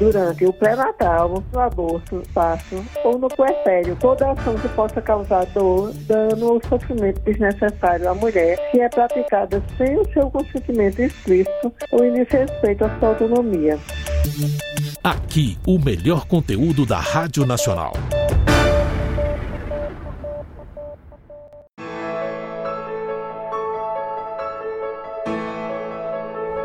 durante o pré-natal, no aborto, parto ou no puerpério, toda ação que possa causar dor, dano ou sofrimento desnecessário à mulher que é praticada sem o seu consentimento explícito ou em desrespeito à sua autonomia. Aqui, o melhor conteúdo da Rádio Nacional.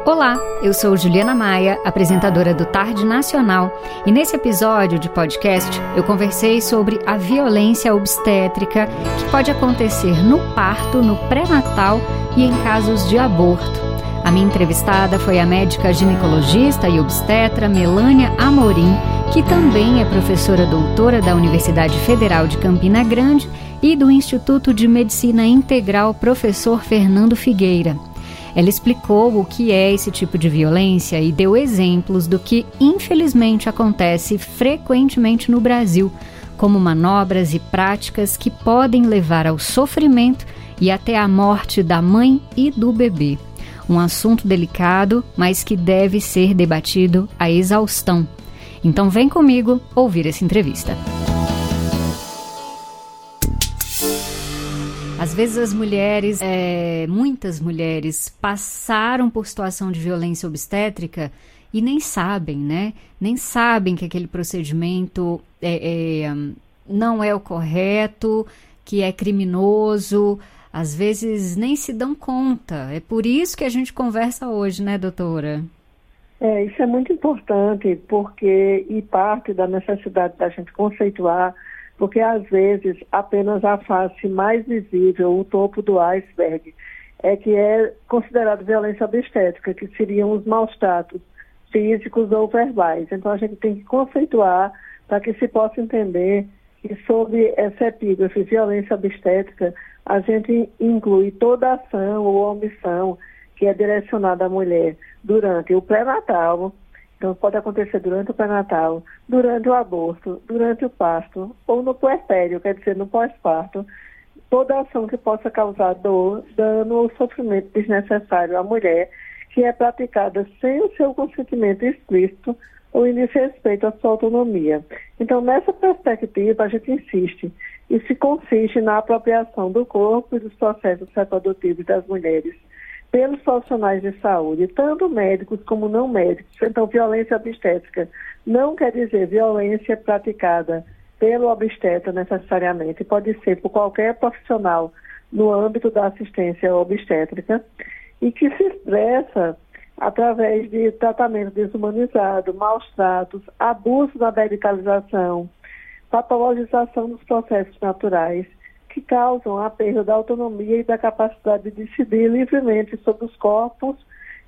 Olá, eu sou Juliana Maia, apresentadora do Tarde Nacional, e nesse episódio de podcast eu conversei sobre a violência obstétrica que pode acontecer no parto, no pré-natal e em casos de aborto. A minha entrevistada foi a médica ginecologista e obstetra Melânia Amorim, que também é professora doutora da Universidade Federal de Campina Grande e do Instituto de Medicina Integral Professor Fernando Figueira. Ela explicou o que é esse tipo de violência e deu exemplos do que, infelizmente, acontece frequentemente no Brasil, como manobras e práticas que podem levar ao sofrimento e até à morte da mãe e do bebê. Um assunto delicado, mas que deve ser debatido à exaustão. Então, vem comigo ouvir essa entrevista. Às vezes as mulheres, é, muitas mulheres, passaram por situação de violência obstétrica e nem sabem, né? Nem sabem que aquele procedimento é, é, não é o correto, que é criminoso. Às vezes nem se dão conta. É por isso que a gente conversa hoje, né, doutora? É, isso é muito importante, porque e parte da necessidade da gente conceituar porque às vezes apenas a face mais visível, o topo do iceberg, é que é considerado violência obstétrica, que seriam os maus tratos físicos ou verbais. Então a gente tem que conceituar para que se possa entender que sob essa epígrafe violência obstétrica, a gente inclui toda ação ou omissão que é direcionada à mulher durante o pré-natal, então, pode acontecer durante o pré-natal, durante o aborto, durante o parto ou no puerpério, quer dizer, no pós-parto. Toda ação que possa causar dor, dano ou sofrimento desnecessário à mulher que é praticada sem o seu consentimento explícito ou em desrespeito à sua autonomia. Então, nessa perspectiva, a gente insiste. Isso consiste na apropriação do corpo e dos processos reprodutivos das mulheres pelos profissionais de saúde, tanto médicos como não médicos. Então, violência obstétrica não quer dizer violência praticada pelo obstetra necessariamente, pode ser por qualquer profissional no âmbito da assistência obstétrica e que se expressa através de tratamento desumanizado, maus tratos, abuso da medicalização, patologização dos processos naturais que causam a perda da autonomia e da capacidade de decidir livremente sobre os corpos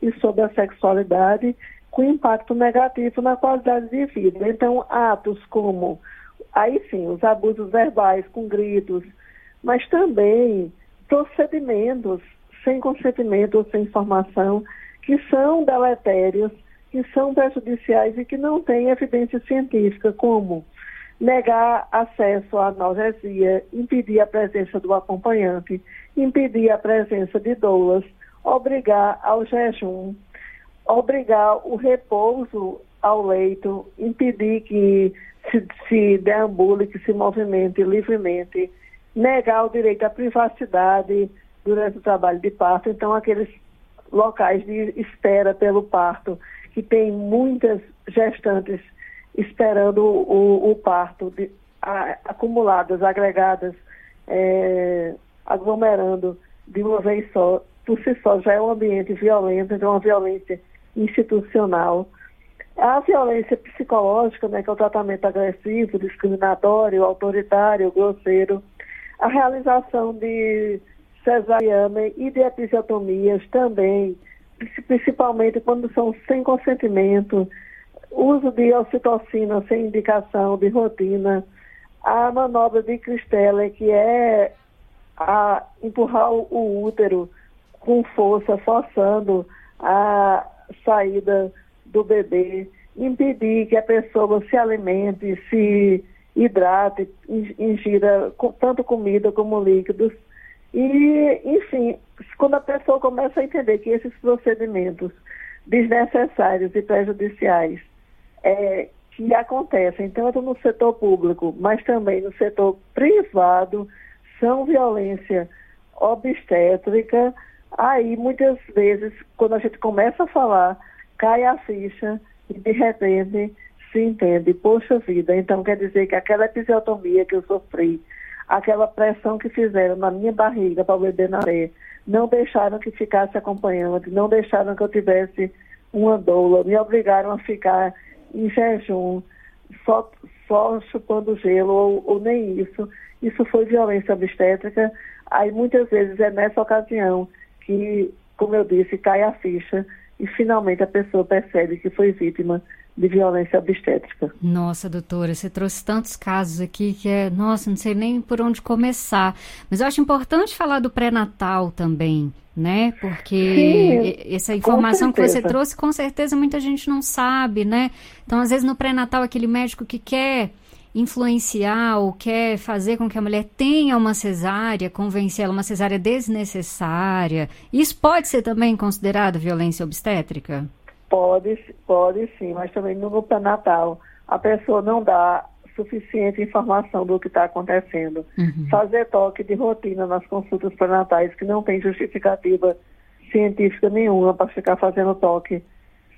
e sobre a sexualidade, com impacto negativo na qualidade de vida. Então, atos como, aí sim, os abusos verbais com gritos, mas também procedimentos sem consentimento ou sem informação, que são deletérios, que são prejudiciais e que não têm evidência científica, como negar acesso à analgesia, impedir a presença do acompanhante, impedir a presença de doulas, obrigar ao jejum, obrigar o repouso ao leito, impedir que se, se deambule, que se movimente livremente, negar o direito à privacidade durante o trabalho de parto. Então, aqueles locais de espera pelo parto, que tem muitas gestantes esperando o, o parto, de, a, acumuladas, agregadas, é, aglomerando de uma vez só, por si só já é um ambiente violento, é uma violência institucional. A violência psicológica, né, que é o tratamento agressivo, discriminatório, autoritário, grosseiro, a realização de cesariana e de episiotomias também, principalmente quando são sem consentimento, uso de ocitocina sem indicação de rotina, a manobra de Cristela, que é a empurrar o útero com força, forçando a saída do bebê, impedir que a pessoa se alimente, se hidrate, ingira tanto comida como líquidos. E, enfim, quando a pessoa começa a entender que esses procedimentos desnecessários e prejudiciais é, que acontecem tanto no setor público, mas também no setor privado, são violência obstétrica. Aí, muitas vezes, quando a gente começa a falar, cai a ficha e, de repente, se entende, poxa vida, então quer dizer que aquela episiotomia que eu sofri, aquela pressão que fizeram na minha barriga para o bebê nascer, não deixaram que ficasse acompanhante, não deixaram que eu tivesse uma doula, me obrigaram a ficar em jejum, só, só chupando gelo, ou, ou nem isso. Isso foi violência obstétrica. Aí muitas vezes é nessa ocasião que, como eu disse, cai a ficha e finalmente a pessoa percebe que foi vítima de violência obstétrica. Nossa, doutora, você trouxe tantos casos aqui que é, nossa, não sei nem por onde começar. Mas eu acho importante falar do pré-natal também, né? Porque Sim, essa informação que você trouxe, com certeza muita gente não sabe, né? Então, às vezes no pré-natal aquele médico que quer influenciar ou quer fazer com que a mulher tenha uma cesárea, convencer ela uma cesárea desnecessária, isso pode ser também considerado violência obstétrica? Pode, pode sim, mas também no pré-natal a pessoa não dá suficiente informação do que está acontecendo. Uhum. Fazer toque de rotina nas consultas pré-natais que não tem justificativa científica nenhuma para ficar fazendo toque.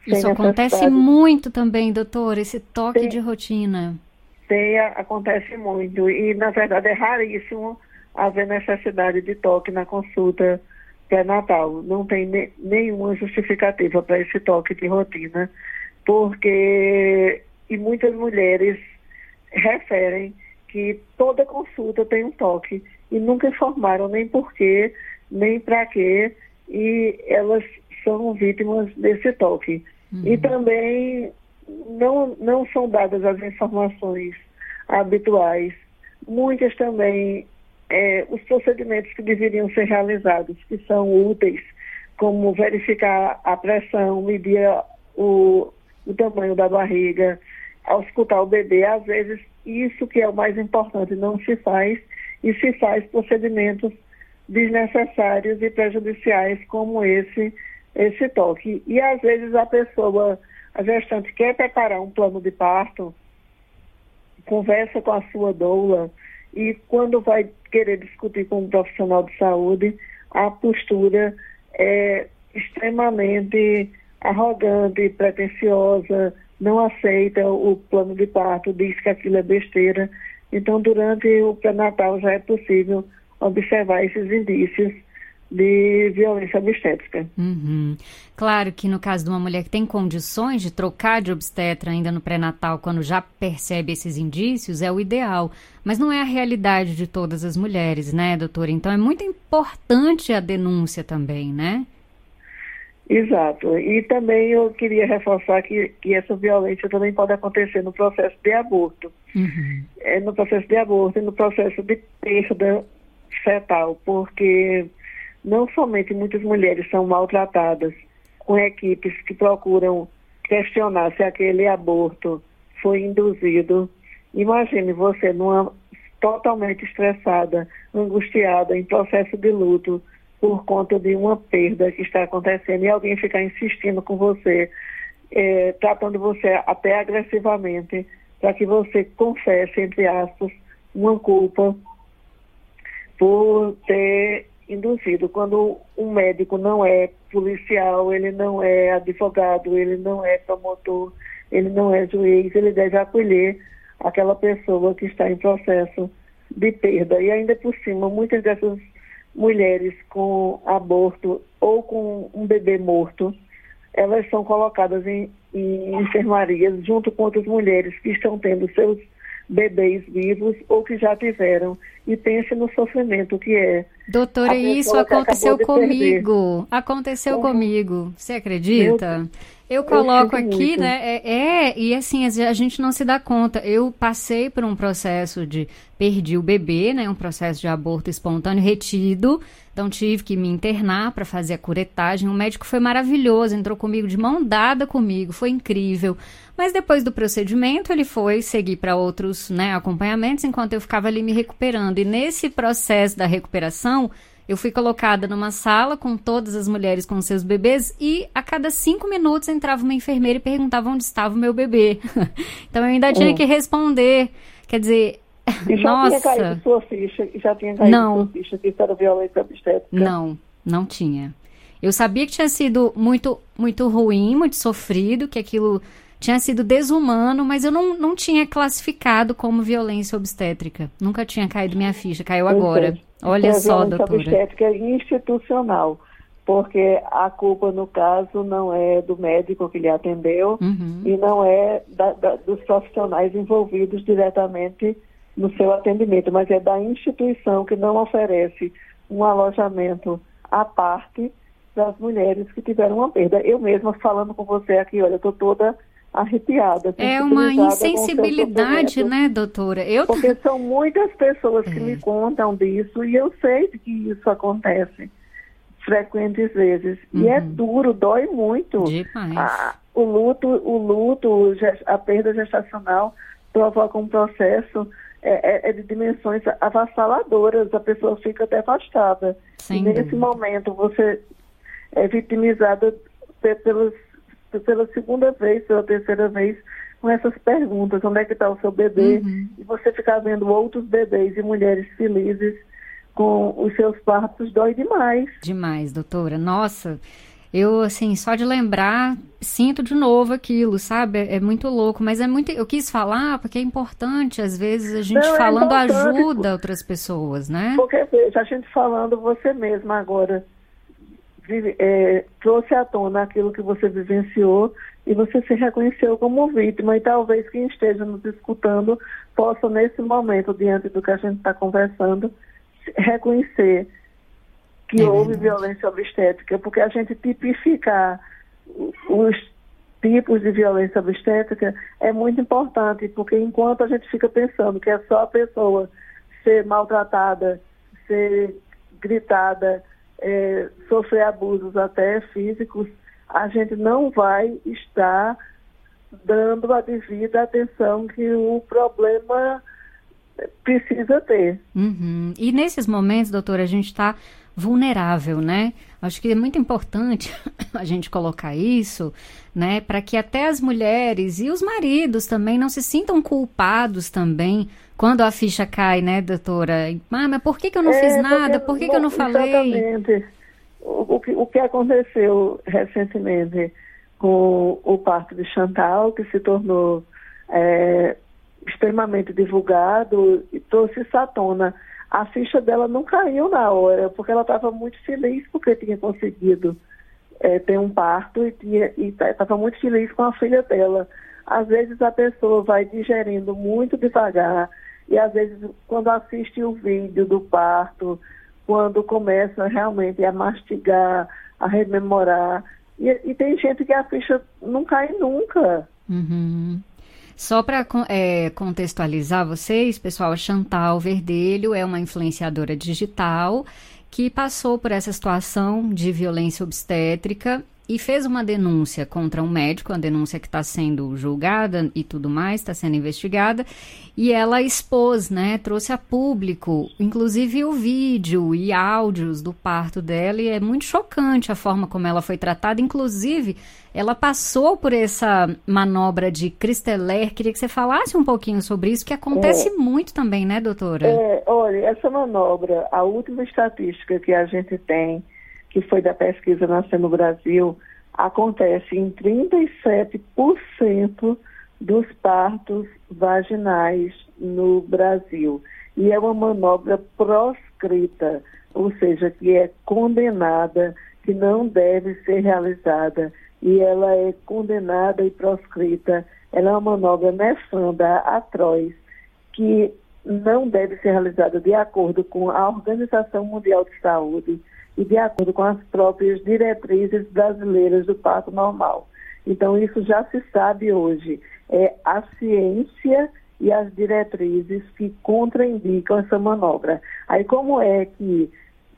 Isso acontece muito também, doutor, esse toque tem, de rotina. Tem, acontece muito. E, na verdade, é raríssimo haver necessidade de toque na consulta pré-natal. Não tem ne nenhuma justificativa para esse toque de rotina, porque e muitas mulheres referem que toda consulta tem um toque e nunca informaram nem por quê, nem para quê, e elas são vítimas desse toque. Uhum. E também não, não são dadas as informações habituais. Muitas também é, os procedimentos que deveriam ser realizados, que são úteis, como verificar a pressão, medir o, o tamanho da barriga, auscultar o bebê, às vezes isso que é o mais importante não se faz e se faz procedimentos desnecessários e prejudiciais como esse esse toque. E às vezes a pessoa, a gestante quer preparar um plano de parto, conversa com a sua doula, e quando vai querer discutir com um profissional de saúde, a postura é extremamente arrogante, pretensiosa, não aceita o plano de parto, diz que aquilo é besteira. Então, durante o pré-natal já é possível observar esses indícios de violência obstétrica. Uhum. Claro que no caso de uma mulher que tem condições de trocar de obstetra ainda no pré-natal, quando já percebe esses indícios, é o ideal. Mas não é a realidade de todas as mulheres, né, doutora? Então é muito importante a denúncia também, né? Exato. E também eu queria reforçar que, que essa violência também pode acontecer no processo de aborto. Uhum. É, no processo de aborto e no processo de perda fetal, porque não somente muitas mulheres são maltratadas com equipes que procuram questionar se aquele aborto foi induzido. Imagine você numa totalmente estressada, angustiada, em processo de luto por conta de uma perda que está acontecendo e alguém ficar insistindo com você, é, tratando você até agressivamente, para que você confesse, entre aspas, uma culpa por ter induzido. Quando um médico não é policial, ele não é advogado, ele não é promotor, ele não é juiz, ele deve acolher aquela pessoa que está em processo de perda. E ainda por cima, muitas dessas mulheres com aborto ou com um bebê morto, elas são colocadas em, em enfermarias junto com outras mulheres que estão tendo seus bebês vivos ou que já tiveram e pense no sofrimento que é. Doutora, isso aconteceu comigo. Aconteceu uhum. comigo. Você acredita? Eu coloco eu aqui, muito. né? É, é, e assim, a gente não se dá conta. Eu passei por um processo de perdi o bebê, né? Um processo de aborto espontâneo retido. Então tive que me internar para fazer a curetagem. O médico foi maravilhoso, entrou comigo de mão dada comigo, foi incrível. Mas depois do procedimento, ele foi seguir para outros né, acompanhamentos enquanto eu ficava ali me recuperando. E nesse processo da recuperação, eu fui colocada numa sala com todas as mulheres com seus bebês e a cada cinco minutos entrava uma enfermeira e perguntava onde estava o meu bebê. então eu ainda tinha hum. que responder. Quer dizer, e já nossa. tinha caído sua ficha, já tinha caído não. sua ficha que isso era violência obstétrica? Não, não tinha. Eu sabia que tinha sido muito, muito ruim, muito sofrido, que aquilo tinha sido desumano, mas eu não, não tinha classificado como violência obstétrica. Nunca tinha caído minha ficha, caiu agora. Olha é só, violência doutora. obstétrica é institucional, porque a culpa, no caso, não é do médico que lhe atendeu uhum. e não é da, da, dos profissionais envolvidos diretamente no seu atendimento, mas é da instituição que não oferece um alojamento à parte das mulheres que tiveram uma perda. Eu mesma falando com você aqui, olha, eu estou toda arrepiada. É uma insensibilidade, né, doutora? Eu... Porque são muitas pessoas que é. me contam disso e eu sei que isso acontece frequentes vezes. Uhum. E é uhum. duro, dói muito. Demais. o luto, o luto, a perda gestacional provoca um processo é, é, é de dimensões avassaladoras, a pessoa fica devastada. Sem e nesse dúvida. momento você é vitimizada pelos pela segunda vez, pela terceira vez, com essas perguntas, onde é que está o seu bebê? Uhum. E você ficar vendo outros bebês e mulheres felizes com os seus partos, dói demais. Demais, doutora. Nossa, eu, assim, só de lembrar, sinto de novo aquilo, sabe? É, é muito louco, mas é muito. Eu quis falar porque é importante, às vezes, a gente Não, é falando é ajuda outras pessoas, né? Porque, veja, a gente falando você mesma agora é, trouxe à tona aquilo que você vivenciou e você se reconheceu como vítima. E talvez quem esteja nos escutando possa, nesse momento, diante do que a gente está conversando, reconhecer que é houve violência obstétrica, porque a gente tipificar os tipos de violência obstétrica é muito importante, porque enquanto a gente fica pensando que é só a pessoa ser maltratada, ser gritada, é, sofrer abusos até físicos, a gente não vai estar dando a devida atenção que o problema precisa ter. Uhum. E nesses momentos, doutora, a gente está vulnerável, né? Acho que é muito importante a gente colocar isso, né, para que até as mulheres e os maridos também não se sintam culpados também quando a ficha cai, né, doutora? Ah, mas por que, que eu não é, fiz nada? Por que, que eu não falei? Exatamente. O, o, que, o que aconteceu recentemente com o parto de Chantal, que se tornou é, extremamente divulgado e trouxe isso à tona a ficha dela não caiu na hora, porque ela estava muito feliz porque tinha conseguido é, ter um parto e estava muito feliz com a filha dela. Às vezes a pessoa vai digerindo muito devagar e às vezes quando assiste o vídeo do parto, quando começa realmente a mastigar, a rememorar, e, e tem gente que a ficha não cai nunca. Uhum. Só para é, contextualizar vocês, pessoal, a Chantal Verdelho é uma influenciadora digital que passou por essa situação de violência obstétrica e fez uma denúncia contra um médico, uma denúncia que está sendo julgada e tudo mais, está sendo investigada, e ela expôs, né, trouxe a público, inclusive o vídeo e áudios do parto dela, e é muito chocante a forma como ela foi tratada, inclusive ela passou por essa manobra de Cristeler, queria que você falasse um pouquinho sobre isso, que acontece é, muito também, né, doutora? É, olha, essa manobra, a última estatística que a gente tem, que foi da pesquisa Nascer no Brasil, acontece em 37% dos partos vaginais no Brasil. E é uma manobra proscrita, ou seja, que é condenada, que não deve ser realizada. E ela é condenada e proscrita. Ela é uma manobra nefanda, atroz, que não deve ser realizada de acordo com a Organização Mundial de Saúde e de acordo com as próprias diretrizes brasileiras do parto normal. Então, isso já se sabe hoje. É a ciência e as diretrizes que contraindicam essa manobra. Aí, como é que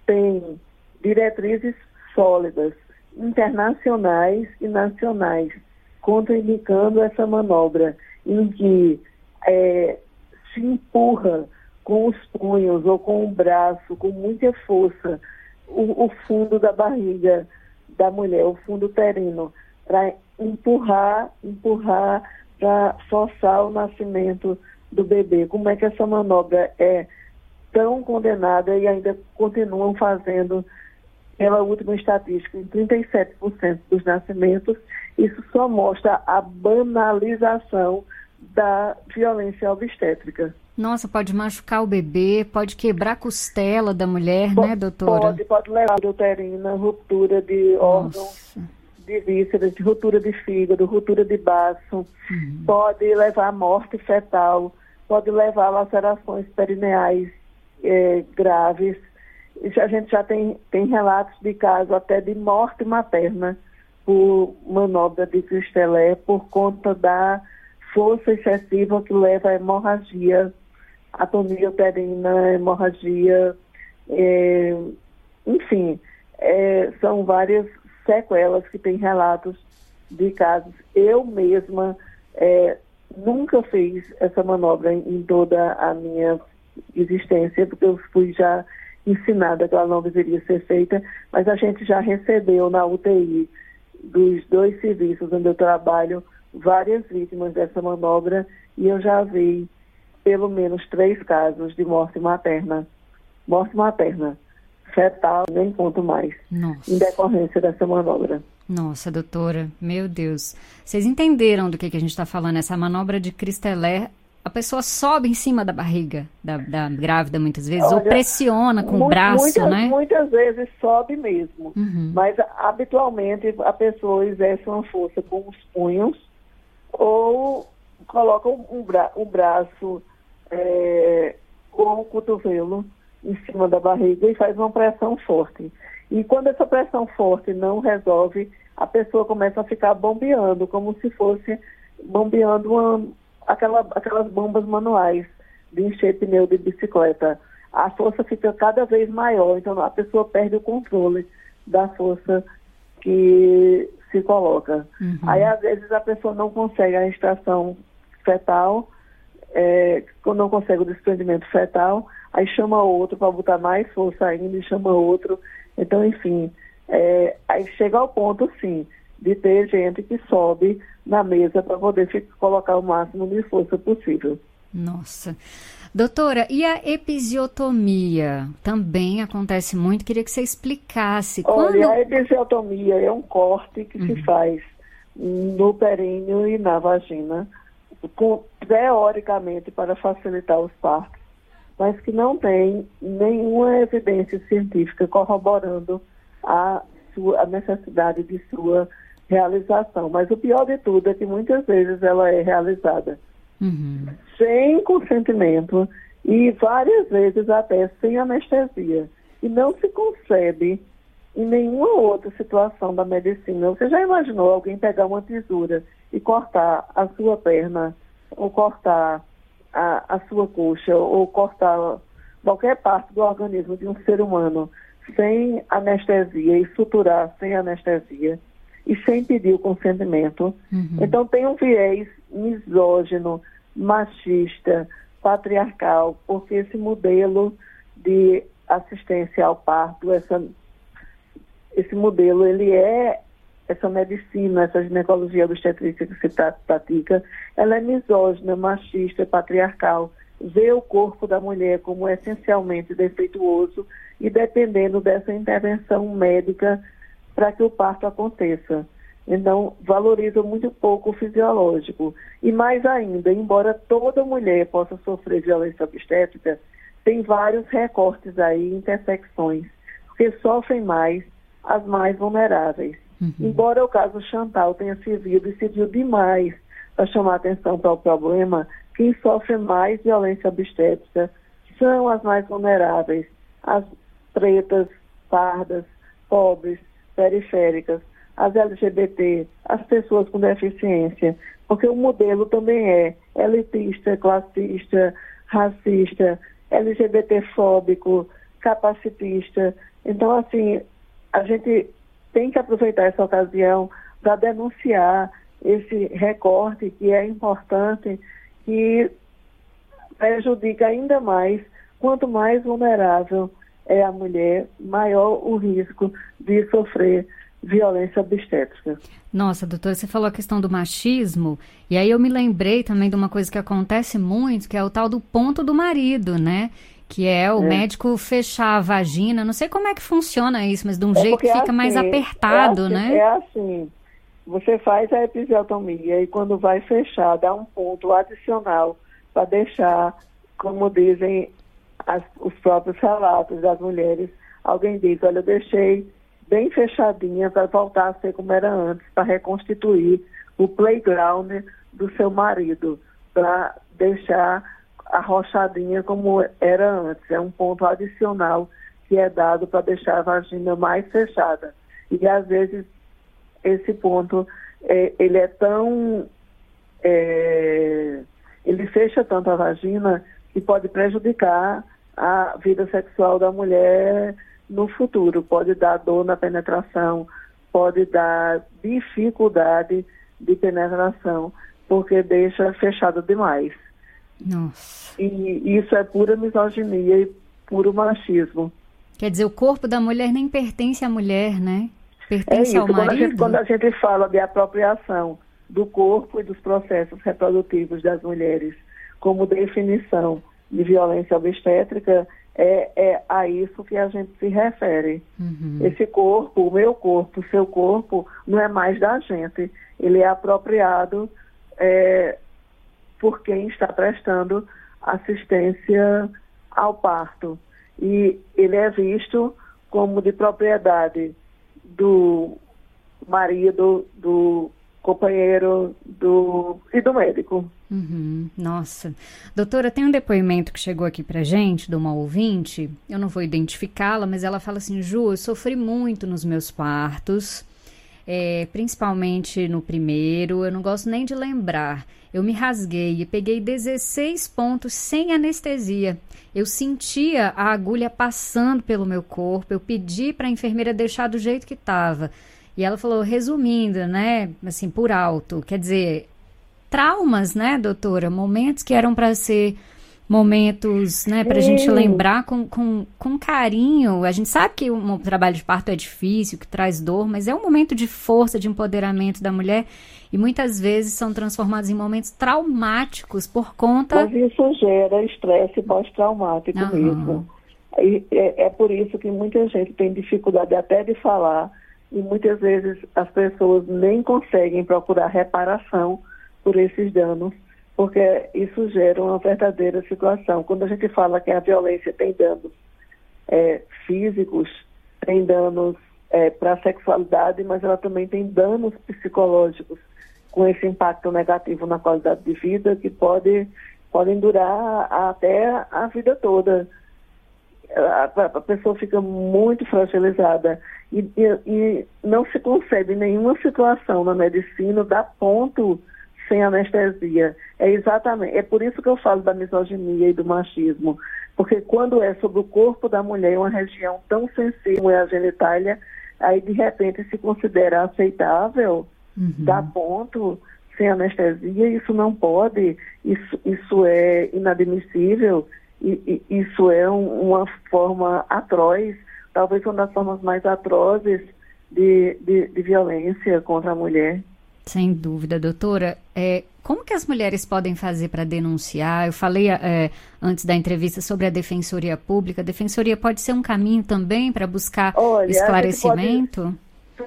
tem diretrizes sólidas, internacionais e nacionais, contraindicando essa manobra, em que é, se empurra com os punhos ou com o braço, com muita força, o, o fundo da barriga da mulher, o fundo uterino, para empurrar, empurrar, para forçar o nascimento do bebê. Como é que essa manobra é tão condenada e ainda continuam fazendo, pela última estatística, em 37% dos nascimentos, isso só mostra a banalização da violência obstétrica. Nossa, pode machucar o bebê, pode quebrar a costela da mulher, pode, né, doutora? Pode, pode levar a uterina, ruptura de órgãos, de vísceras, de ruptura de fígado, ruptura de baço, uhum. pode levar à morte fetal, pode levar a lacerações perineais é, graves. Isso a gente já tem, tem relatos de casos até de morte materna por manobra de cristelé por conta da força excessiva que leva à hemorragia, atonia uterina, hemorragia, é, enfim, é, são várias sequelas que têm relatos de casos. Eu mesma é, nunca fiz essa manobra em toda a minha existência, porque eu fui já ensinada que ela não deveria ser feita, mas a gente já recebeu na UTI dos dois serviços onde eu trabalho várias vítimas dessa manobra e eu já vi pelo menos três casos de morte materna. Morte materna, fetal, nem conto mais, Nossa. em decorrência dessa manobra. Nossa, doutora, meu Deus. Vocês entenderam do que, que a gente está falando? Essa manobra de Cristelé, a pessoa sobe em cima da barriga da, da grávida muitas vezes, Olha, ou pressiona com o braço, muitas, né? Muitas vezes sobe mesmo, uhum. mas habitualmente a pessoa exerce uma força com os punhos ou coloca um, bra um braço é, ou o cotovelo em cima da barriga e faz uma pressão forte. E quando essa pressão forte não resolve, a pessoa começa a ficar bombeando, como se fosse bombeando uma, aquela, aquelas bombas manuais de encher pneu de bicicleta. A força fica cada vez maior, então a pessoa perde o controle da força que se coloca. Uhum. Aí, às vezes, a pessoa não consegue a extração fetal, é, não consegue o desprendimento fetal, aí chama outro para botar mais força ainda e chama outro. Então, enfim, é, aí chega ao ponto, sim, de ter gente que sobe na mesa para poder colocar o máximo de força possível. Nossa. Doutora, e a episiotomia também acontece muito? Queria que você explicasse. Olha, Quando... a episiotomia é um corte que uhum. se faz no períneo e na vagina, com, teoricamente para facilitar os partos, mas que não tem nenhuma evidência científica corroborando a, sua, a necessidade de sua realização. Mas o pior de tudo é que muitas vezes ela é realizada uhum. sem consentimento e várias vezes até sem anestesia. E não se concebe em nenhuma outra situação da medicina. Você já imaginou alguém pegar uma tesoura e cortar a sua perna, ou cortar a, a sua coxa, ou cortar qualquer parte do organismo de um ser humano sem anestesia e suturar sem anestesia e sem pedir o consentimento. Uhum. Então tem um viés misógino, machista, patriarcal, porque esse modelo de assistência ao parto, essa, esse modelo, ele é essa medicina, essa ginecologia obstetrícia que se pratica, ela é misógina, machista, patriarcal, vê o corpo da mulher como essencialmente defeituoso e dependendo dessa intervenção médica para que o parto aconteça. Então, valoriza muito pouco o fisiológico. E mais ainda, embora toda mulher possa sofrer violência obstétrica, tem vários recortes aí, intersecções, porque sofrem mais as mais vulneráveis. Uhum. Embora o caso Chantal tenha servido e serviu demais para chamar atenção para o problema, quem sofre mais violência obstétrica são as mais vulneráveis, as pretas, pardas, pobres, periféricas, as LGBT, as pessoas com deficiência, porque o modelo também é elitista, classista, racista, LGBTfóbico, capacitista. Então, assim, a gente tem que aproveitar essa ocasião para denunciar esse recorte que é importante, que prejudica ainda mais, quanto mais vulnerável é a mulher, maior o risco de sofrer violência obstétrica. Nossa, doutora, você falou a questão do machismo, e aí eu me lembrei também de uma coisa que acontece muito, que é o tal do ponto do marido, né? Que é o é. médico fechar a vagina, não sei como é que funciona isso, mas de um é jeito que fica assim, mais apertado, é assim, né? É assim, você faz a episiotomia e quando vai fechar, dá um ponto adicional para deixar, como dizem as, os próprios relatos das mulheres, alguém diz, olha, eu deixei bem fechadinha para voltar a ser como era antes, para reconstituir o playground do seu marido, para deixar arrochadinha como era antes. É um ponto adicional que é dado para deixar a vagina mais fechada. E às vezes esse ponto é, ele é tão é, ele fecha tanto a vagina que pode prejudicar a vida sexual da mulher no futuro. Pode dar dor na penetração, pode dar dificuldade de penetração, porque deixa fechado demais. Nossa. E isso é pura misoginia e puro machismo. Quer dizer, o corpo da mulher nem pertence à mulher, né? Pertence é isso. ao marido. Quando a, gente, quando a gente fala de apropriação do corpo e dos processos reprodutivos das mulheres como definição de violência obstétrica, é, é a isso que a gente se refere. Uhum. Esse corpo, o meu corpo, o seu corpo, não é mais da gente. Ele é apropriado é, por quem está prestando assistência ao parto. E ele é visto como de propriedade do marido, do companheiro do, e do médico. Uhum, nossa. Doutora, tem um depoimento que chegou aqui pra gente, de uma ouvinte, eu não vou identificá-la, mas ela fala assim, Ju, eu sofri muito nos meus partos, é, principalmente no primeiro, eu não gosto nem de lembrar. Eu me rasguei e peguei 16 pontos sem anestesia. Eu sentia a agulha passando pelo meu corpo, eu pedi para a enfermeira deixar do jeito que estava. E ela falou, resumindo, né, assim, por alto, quer dizer, traumas, né, doutora? Momentos que eram para ser momentos, né, para a gente lembrar com, com, com carinho. A gente sabe que o trabalho de parto é difícil, que traz dor, mas é um momento de força, de empoderamento da mulher e muitas vezes são transformados em momentos traumáticos por conta. Mas isso gera estresse pós-traumático uhum. mesmo. E é, é por isso que muita gente tem dificuldade até de falar e muitas vezes as pessoas nem conseguem procurar reparação por esses danos, porque isso gera uma verdadeira situação. Quando a gente fala que a violência tem danos é, físicos, tem danos é, para a sexualidade, mas ela também tem danos psicológicos com esse impacto negativo na qualidade de vida que pode, podem durar até a vida toda a, a pessoa fica muito fragilizada e, e, e, não se concebe nenhuma situação na medicina dar ponto sem anestesia. É exatamente, é por isso que eu falo da misoginia e do machismo, porque quando é sobre o corpo da mulher, uma região tão sensível é a genitália, aí de repente se considera aceitável uhum. dar ponto sem anestesia, isso não pode, isso, isso é inadmissível e, e isso é um, uma forma atroz, talvez uma das formas mais atrozes de, de, de violência contra a mulher. Sem dúvida, doutora. É, como que as mulheres podem fazer para denunciar? Eu falei é, antes da entrevista sobre a defensoria pública. A defensoria pode ser um caminho também para buscar Olha, esclarecimento?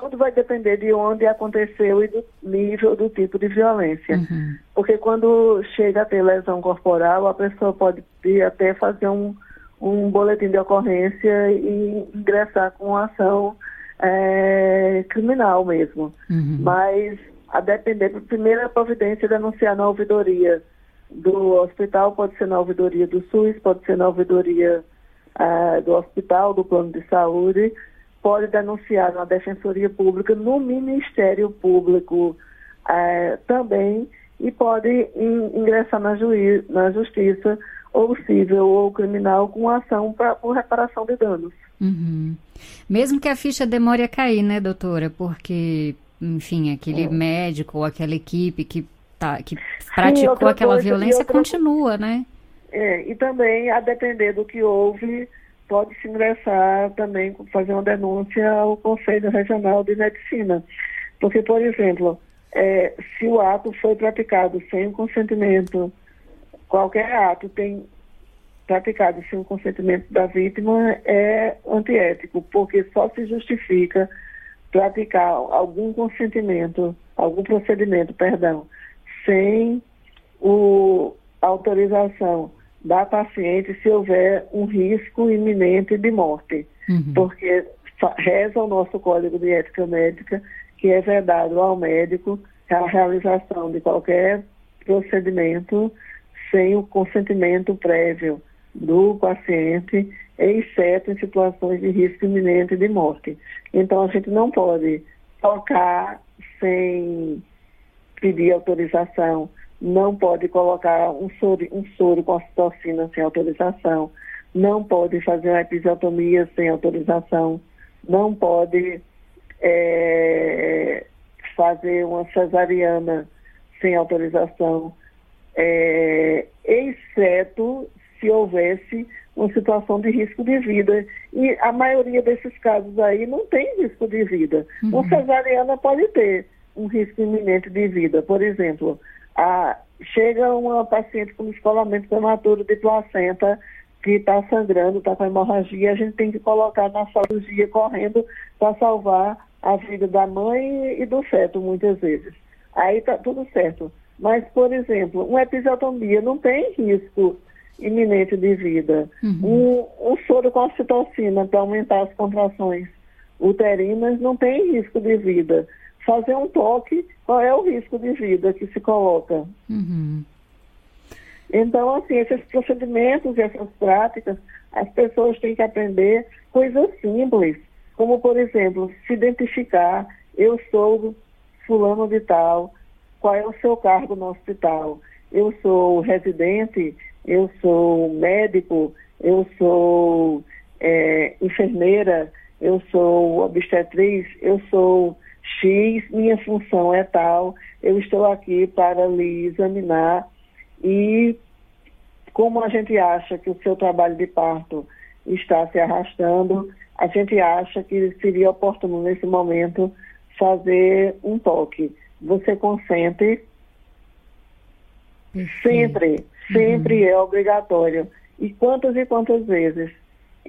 tudo vai depender de onde aconteceu e do nível do tipo de violência. Uhum. Porque quando chega a ter lesão corporal, a pessoa pode até fazer um, um boletim de ocorrência e ingressar com ação é, criminal mesmo. Uhum. Mas, a depender, a primeira providência é denunciar na ouvidoria do hospital, pode ser na ouvidoria do SUS, pode ser na ouvidoria é, do hospital, do plano de saúde, pode denunciar na Defensoria Pública, no Ministério Público é, também, e pode in, ingressar na, na Justiça, ou civil ou criminal, com ação pra, por reparação de danos. Uhum. Mesmo que a ficha demore a cair, né, doutora? Porque, enfim, aquele é. médico ou aquela equipe que, tá, que praticou Sim, aquela coisa, violência outra... continua, né? É, e também, a depender do que houve, pode se ingressar também, fazer uma denúncia ao Conselho Regional de Medicina. Porque, por exemplo, é, se o ato foi praticado sem o consentimento, qualquer ato tem praticado sem o consentimento da vítima é antiético, porque só se justifica praticar algum consentimento, algum procedimento, perdão, sem o, a autorização da paciente se houver um risco iminente de morte. Uhum. Porque reza o nosso Código de Ética Médica que é vedado ao médico a realização de qualquer procedimento sem o consentimento prévio do paciente, exceto em situações de risco iminente de morte. Então, a gente não pode tocar sem pedir autorização, não pode colocar um soro, um soro com sem autorização, não pode fazer uma episiotomia sem autorização, não pode é, fazer uma cesariana sem autorização, é, exceto se houvesse uma situação de risco de vida. E a maioria desses casos aí não tem risco de vida. Uhum. Uma cesariana pode ter um risco iminente de vida. Por exemplo, a, chega uma paciente com escolamento prematuro de placenta que está sangrando, está com hemorragia, a gente tem que colocar na cirurgia correndo para salvar a vida da mãe e do feto, muitas vezes. Aí está tudo certo. Mas, por exemplo, uma episiotomia não tem risco iminente de vida. Uhum. Um, um soro com ocitocina para aumentar as contrações uterinas não tem risco de vida. Fazer um toque, qual é o risco de vida que se coloca? Uhum. Então, assim, esses procedimentos e essas práticas, as pessoas têm que aprender coisas simples, como, por exemplo, se identificar, eu sou fulano de tal, qual é o seu cargo no hospital? Eu sou residente, eu sou médico, eu sou é, enfermeira, eu sou obstetriz, eu sou X, minha função é tal, eu estou aqui para lhe examinar e como a gente acha que o seu trabalho de parto está se arrastando, a gente acha que seria oportuno nesse momento fazer um toque. Você consente? Sempre, sempre uhum. é obrigatório. E quantas e quantas vezes,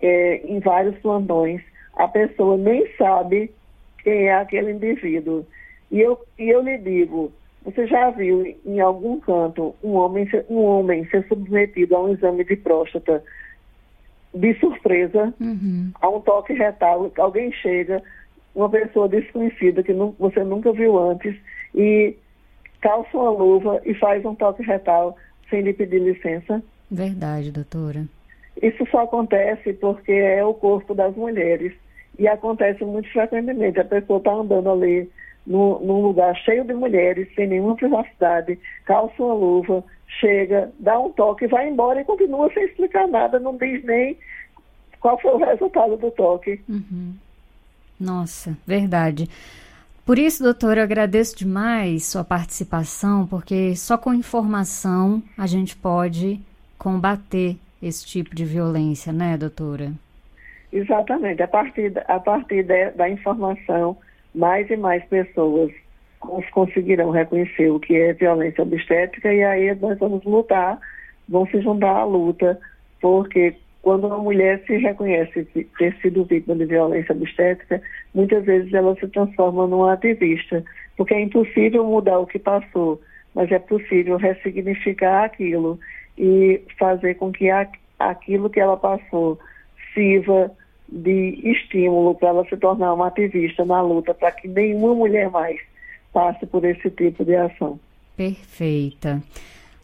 é, em vários plantões, a pessoa nem sabe quem é aquele indivíduo. E eu, e eu lhe digo, você já viu em algum canto um homem, um homem ser submetido a um exame de próstata de surpresa, uhum. a um toque retal, alguém chega, uma pessoa desconhecida que não, você nunca viu antes, e calça uma luva e faz um toque retal sem lhe pedir licença? Verdade, doutora. Isso só acontece porque é o corpo das mulheres. E acontece muito frequentemente. A pessoa está andando ali no, num lugar cheio de mulheres, sem nenhuma privacidade, calça uma luva, chega, dá um toque, vai embora e continua sem explicar nada, não diz nem qual foi o resultado do toque. Uhum. Nossa, verdade. Por isso, doutora, eu agradeço demais sua participação, porque só com informação a gente pode combater esse tipo de violência, né, doutora? Exatamente. A partir, a partir de, da informação, mais e mais pessoas conseguirão reconhecer o que é violência obstétrica e aí nós vamos lutar, vão se juntar à luta, porque quando uma mulher se reconhece ter sido vítima de violência obstétrica, muitas vezes ela se transforma numa ativista, porque é impossível mudar o que passou, mas é possível ressignificar aquilo e fazer com que aquilo que ela passou sirva de estímulo para ela se tornar uma ativista na luta para que nenhuma mulher mais passe por esse tipo de ação. Perfeita.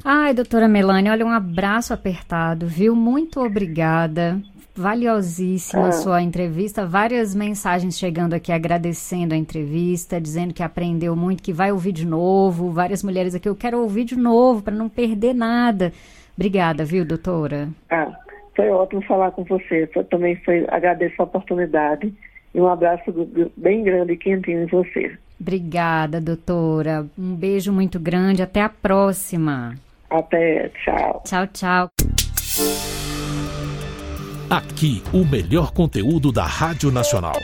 Ai, doutora Melanie, olha, um abraço apertado, viu? Muito obrigada. Valiosíssima ah. sua entrevista. Várias mensagens chegando aqui agradecendo a entrevista, dizendo que aprendeu muito, que vai ouvir de novo. Várias mulheres aqui, eu quero ouvir de novo para não perder nada. Obrigada, viu, doutora? Ah, foi ótimo falar com você. Eu também foi, agradeço a oportunidade e um abraço bem grande e quentinho em você. Obrigada, doutora. Um beijo muito grande. Até a próxima. Até. Tchau. Tchau, tchau. Aqui, o melhor conteúdo da Rádio Nacional.